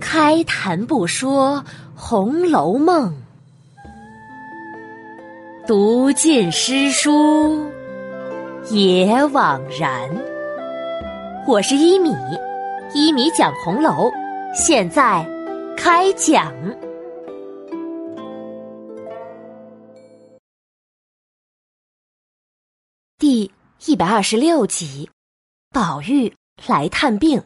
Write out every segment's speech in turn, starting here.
开谈不说《红楼梦》，读尽诗书也枉然。我是一米，一米讲红楼，现在开讲。第一百二十六集，宝玉来探病。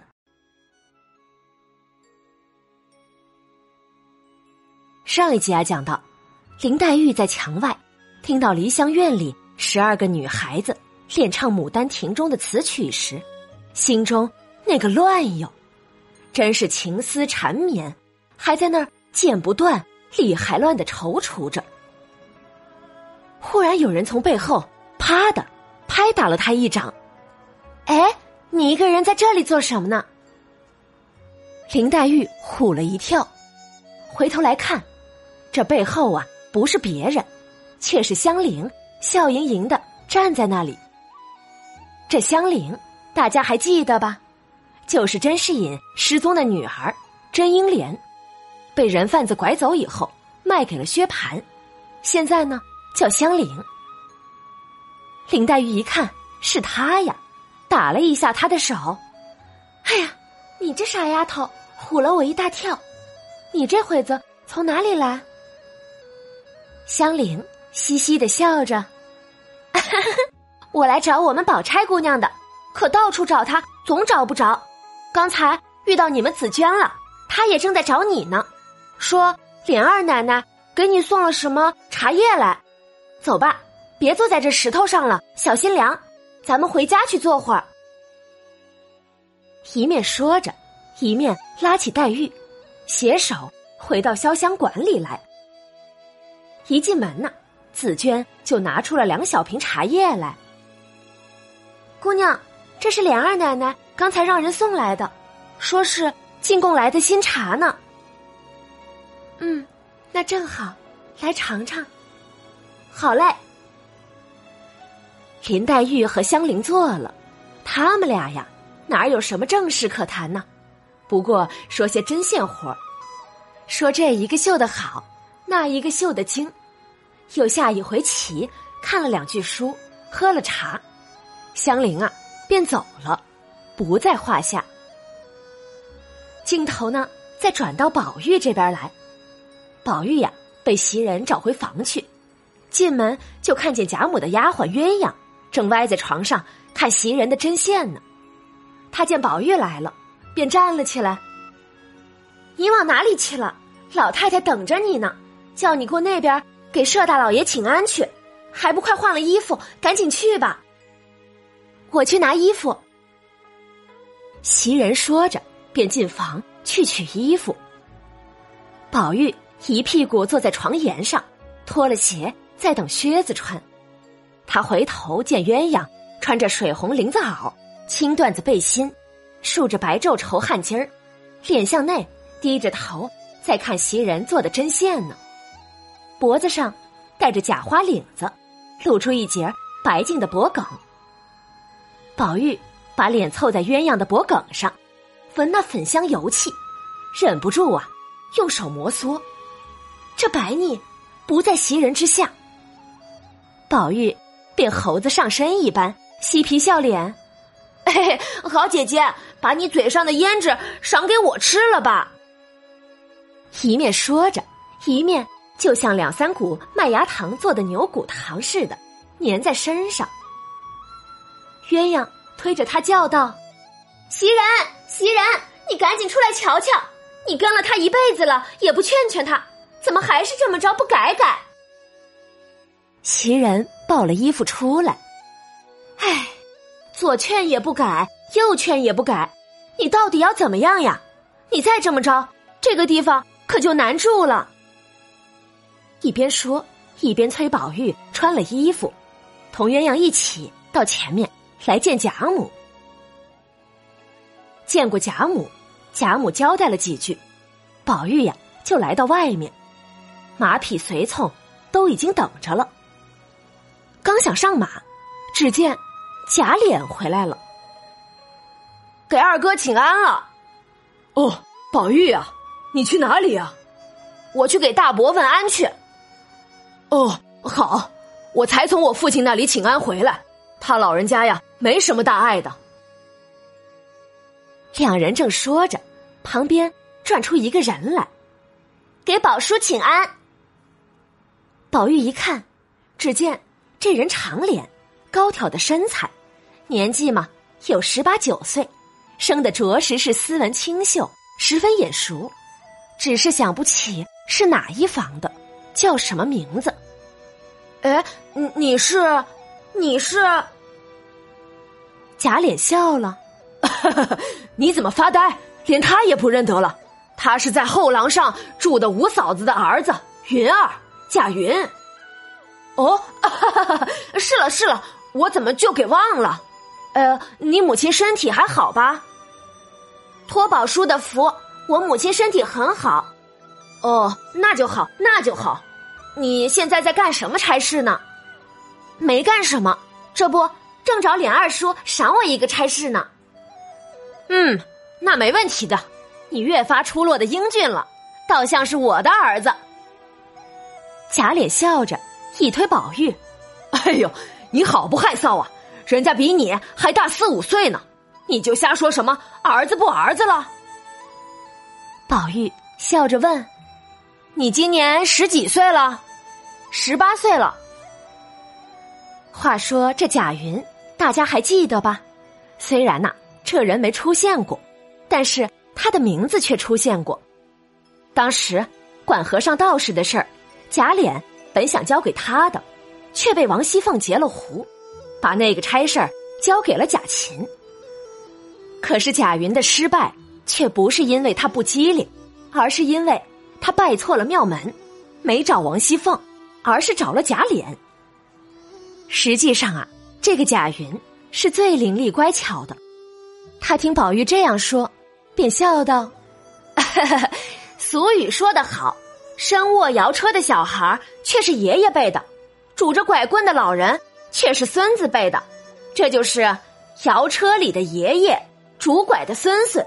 上一集啊，讲到林黛玉在墙外听到梨香院里十二个女孩子练唱《牡丹亭》中的词曲时，心中那个乱哟，真是情思缠绵，还在那儿剪不断、理还乱的踌躇着。忽然有人从背后啪的拍打了他一掌，“哎，你一个人在这里做什么呢？”林黛玉唬了一跳，回头来看。这背后啊，不是别人，却是香菱，笑盈盈的站在那里。这香菱，大家还记得吧？就是甄士隐失踪的女儿甄英莲，被人贩子拐走以后卖给了薛蟠，现在呢叫香菱。林黛玉一看是他呀，打了一下他的手。哎呀，你这傻丫头，唬了我一大跳！你这会子从哪里来？香菱嘻嘻的笑着，我来找我们宝钗姑娘的，可到处找她，总找不着。刚才遇到你们紫娟了，她也正在找你呢，说琏二奶奶给你送了什么茶叶来。走吧，别坐在这石头上了，小心凉。咱们回家去坐会儿。一面说着，一面拉起黛玉，携手回到潇湘馆里来。一进门呢，紫娟就拿出了两小瓶茶叶来。姑娘，这是琏二奶奶刚才让人送来的，说是进贡来的新茶呢。嗯，那正好，来尝尝。好嘞。林黛玉和香菱坐了，他们俩呀，哪有什么正事可谈呢？不过说些针线活说这一个绣的好。那一个绣的精，又下一回棋，看了两句书，喝了茶，香菱啊便走了，不在话下。镜头呢再转到宝玉这边来，宝玉呀被袭人找回房去，进门就看见贾母的丫鬟鸳鸯正歪在床上看袭人的针线呢。他见宝玉来了，便站了起来：“你往哪里去了？老太太等着你呢。”叫你过那边给舍大老爷请安去，还不快换了衣服，赶紧去吧。我去拿衣服。袭人说着，便进房去取衣服。宝玉一屁股坐在床沿上，脱了鞋，在等靴子穿。他回头见鸳鸯穿着水红绫子袄、青缎子背心，竖着白皱绸汗巾儿，脸向内低着头，在看袭人做的针线呢。脖子上戴着假花领子，露出一截白净的脖梗。宝玉把脸凑在鸳鸯的脖梗上，闻那粉香油气，忍不住啊，用手摩挲。这白腻不在袭人之下。宝玉便猴子上身一般，嬉皮笑脸：“嘿嘿，好姐姐，把你嘴上的胭脂赏给我吃了吧。”一面说着，一面。就像两三股麦芽糖做的牛骨糖似的，粘在身上。鸳鸯推着他叫道：“袭人，袭人，你赶紧出来瞧瞧！你跟了他一辈子了，也不劝劝他，怎么还是这么着不改改？”袭人抱了衣服出来，唉，左劝也不改，右劝也不改，你到底要怎么样呀？你再这么着，这个地方可就难住了。一边说，一边催宝玉穿了衣服，同鸳鸯一起到前面来见贾母。见过贾母，贾母交代了几句，宝玉呀就来到外面，马匹随从都已经等着了。刚想上马，只见贾琏回来了，给二哥请安了。哦，宝玉呀，你去哪里呀？我去给大伯问安去。哦，好，我才从我父亲那里请安回来，他老人家呀，没什么大碍的。两人正说着，旁边转出一个人来，给宝叔请安。宝玉一看，只见这人长脸，高挑的身材，年纪嘛有十八九岁，生的着实是斯文清秀，十分眼熟，只是想不起是哪一房的，叫什么名字。哎，你你是，你是？贾琏笑了，你怎么发呆？连他也不认得了？他是在后廊上住的五嫂子的儿子云儿。贾云，哦，是了是了，我怎么就给忘了？呃，你母亲身体还好吧？托宝叔的福，我母亲身体很好。哦，那就好，那就好。你现在在干什么差事呢？没干什么，这不正找琏二叔赏我一个差事呢。嗯，那没问题的。你越发出落的英俊了，倒像是我的儿子。贾琏笑着一推宝玉：“哎呦，你好不害臊啊！人家比你还大四五岁呢，你就瞎说什么儿子不儿子了？”宝玉笑着问：“你今年十几岁了？”“十八岁了。”话说这贾云，大家还记得吧？虽然呐，这人没出现过，但是他的名字却出现过。当时管和尚道士的事儿。贾琏本想交给他的，却被王熙凤截了胡，把那个差事儿交给了贾琴。可是贾云的失败，却不是因为他不机灵，而是因为他拜错了庙门，没找王熙凤，而是找了贾琏。实际上啊，这个贾云是最伶俐乖巧的。他听宝玉这样说，便笑道：“ 俗语说得好。”身卧摇车的小孩却是爷爷辈的，拄着拐棍的老人却是孙子辈的，这就是摇车里的爷爷，拄拐的孙孙，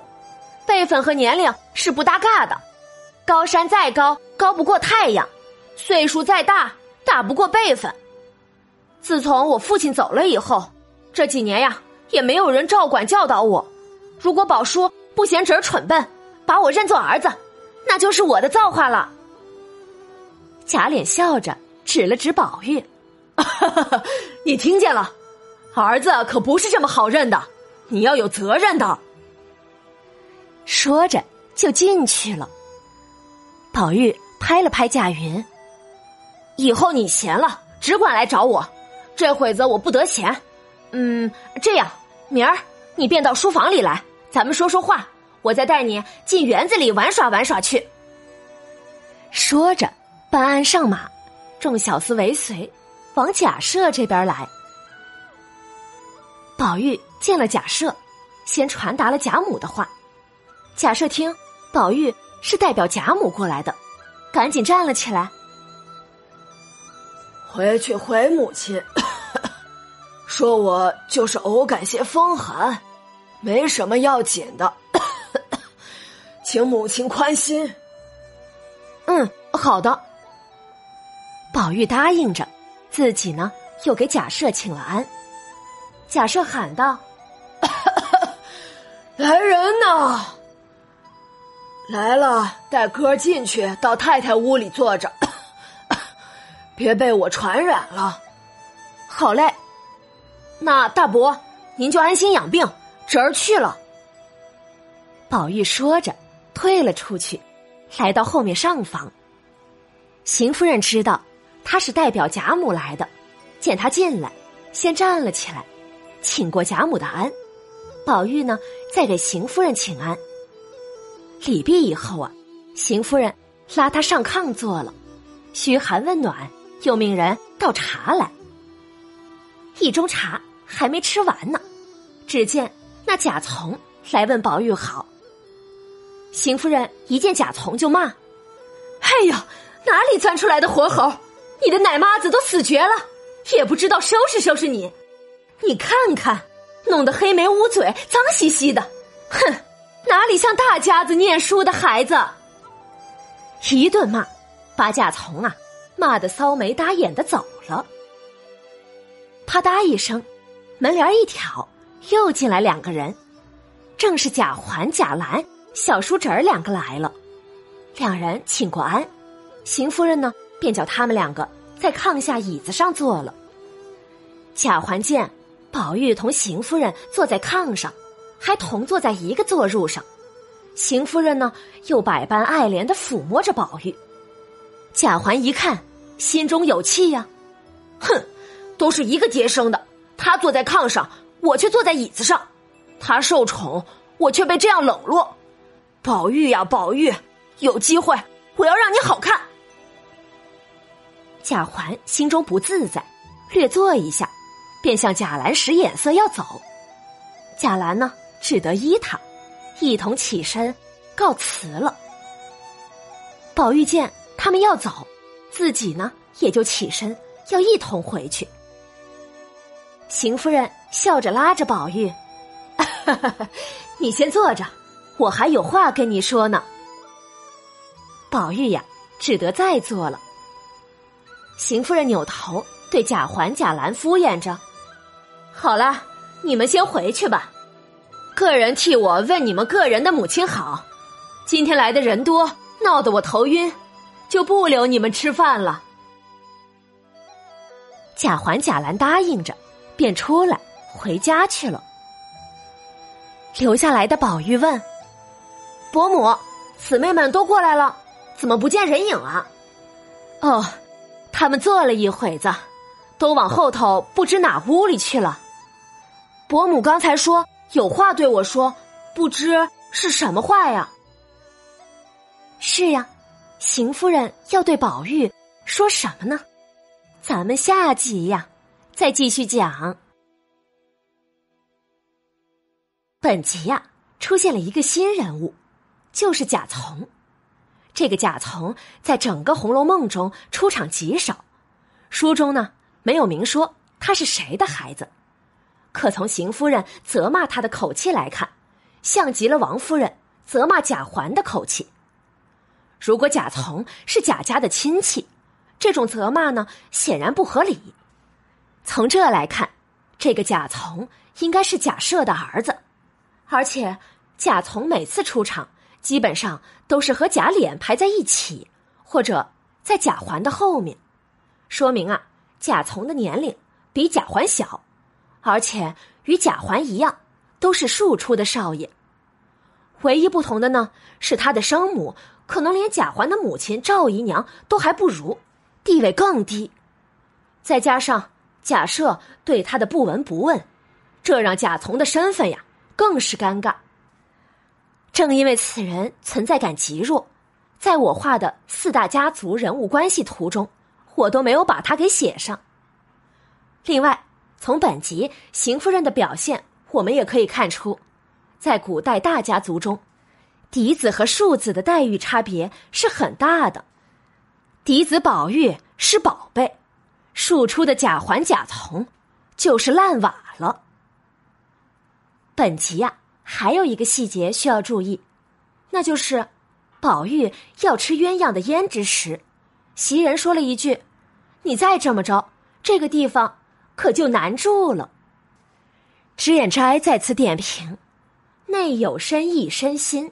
辈分和年龄是不搭嘎的。高山再高，高不过太阳；岁数再大，大不过辈分。自从我父亲走了以后，这几年呀，也没有人照管教导我。如果宝叔不嫌侄儿蠢笨，把我认作儿子，那就是我的造化了。贾琏笑着指了指宝玉：“ 你听见了？儿子可不是这么好认的，你要有责任的。”说着就进去了。宝玉拍了拍贾云：“以后你闲了，只管来找我。这会子我不得闲。嗯，这样，明儿你便到书房里来，咱们说说话。我再带你进园子里玩耍玩耍去。”说着。办案上马，众小厮尾随，往贾赦这边来。宝玉见了贾赦，先传达了贾母的话。贾赦听宝玉是代表贾母过来的，赶紧站了起来。回去回母亲，说我就是偶感些风寒，没什么要紧的，请母亲宽心。嗯，好的。宝玉答应着，自己呢又给贾赦请了安。贾赦喊道：“ 来人呐！来了，带哥进去，到太太屋里坐着，别被我传染了。”好嘞，那大伯您就安心养病，侄儿去了。宝玉说着，退了出去，来到后面上房。邢夫人知道。他是代表贾母来的，见他进来，先站了起来，请过贾母的安。宝玉呢，再给邢夫人请安。礼毕以后啊，邢夫人拉他上炕坐了，嘘寒问暖，又命人倒茶来。一盅茶还没吃完呢，只见那贾从来问宝玉好。邢夫人一见贾从就骂：“哎呦，哪里钻出来的活猴！”你的奶妈子都死绝了，也不知道收拾收拾你。你看看，弄得黑眉乌嘴、脏兮兮的，哼，哪里像大家子念书的孩子？一顿骂，把贾从啊骂得骚眉搭眼的走了。啪嗒一声，门帘一挑，又进来两个人，正是贾环、贾兰、小叔侄儿两个来了。两人请过安，邢夫人呢便叫他们两个在炕下椅子上坐了。贾环见宝玉同邢夫人坐在炕上。还同坐在一个坐褥上，邢夫人呢又百般爱怜的抚摸着宝玉。贾环一看，心中有气呀，哼，都是一个爹生的，他坐在炕上，我却坐在椅子上，他受宠，我却被这样冷落。宝玉呀，宝玉，有机会我要让你好看。贾环心中不自在，略坐一下，便向贾兰使眼色要走。贾兰呢？只得依他，一同起身告辞了。宝玉见他们要走，自己呢也就起身要一同回去。邢夫人笑着拉着宝玉：“ 你先坐着，我还有话跟你说呢。”宝玉呀，只得再坐了。邢夫人扭头对贾环、贾兰敷衍着：“好了，你们先回去吧。”个人替我问你们个人的母亲好，今天来的人多，闹得我头晕，就不留你们吃饭了。贾环、贾兰答应着，便出来回家去了。留下来的宝玉问：“伯母，姊妹们都过来了，怎么不见人影啊？”哦，他们坐了一会子，都往后头不知哪屋里去了。伯母刚才说。有话对我说，不知是什么话呀？是呀，邢夫人要对宝玉说什么呢？咱们下集呀，再继续讲。本集呀，出现了一个新人物，就是贾从。这个贾从在整个《红楼梦》中出场极少，书中呢没有明说他是谁的孩子。可从邢夫人责骂他的口气来看，像极了王夫人责骂贾环的口气。如果贾从是贾家的亲戚，这种责骂呢显然不合理。从这来看，这个贾从应该是贾赦的儿子，而且贾从每次出场基本上都是和贾琏排在一起，或者在贾环的后面，说明啊贾从的年龄比贾环小。而且与贾环一样，都是庶出的少爷。唯一不同的呢，是他的生母可能连贾环的母亲赵姨娘都还不如，地位更低。再加上贾赦对他的不闻不问，这让贾从的身份呀更是尴尬。正因为此人存在感极弱，在我画的四大家族人物关系图中，我都没有把他给写上。另外。从本集邢夫人的表现，我们也可以看出，在古代大家族中，嫡子和庶子的待遇差别是很大的。嫡子宝玉是宝贝，庶出的贾环、贾从就是烂瓦了。本集呀，还有一个细节需要注意，那就是宝玉要吃鸳鸯的胭脂时，袭人说了一句：“你再这么着，这个地方。”可就难住了。脂砚斋再次点评：“内有深意身心。”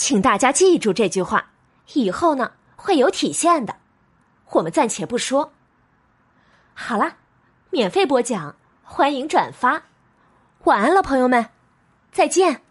请大家记住这句话，以后呢会有体现的。我们暂且不说。好啦，免费播讲，欢迎转发。晚安了，朋友们，再见。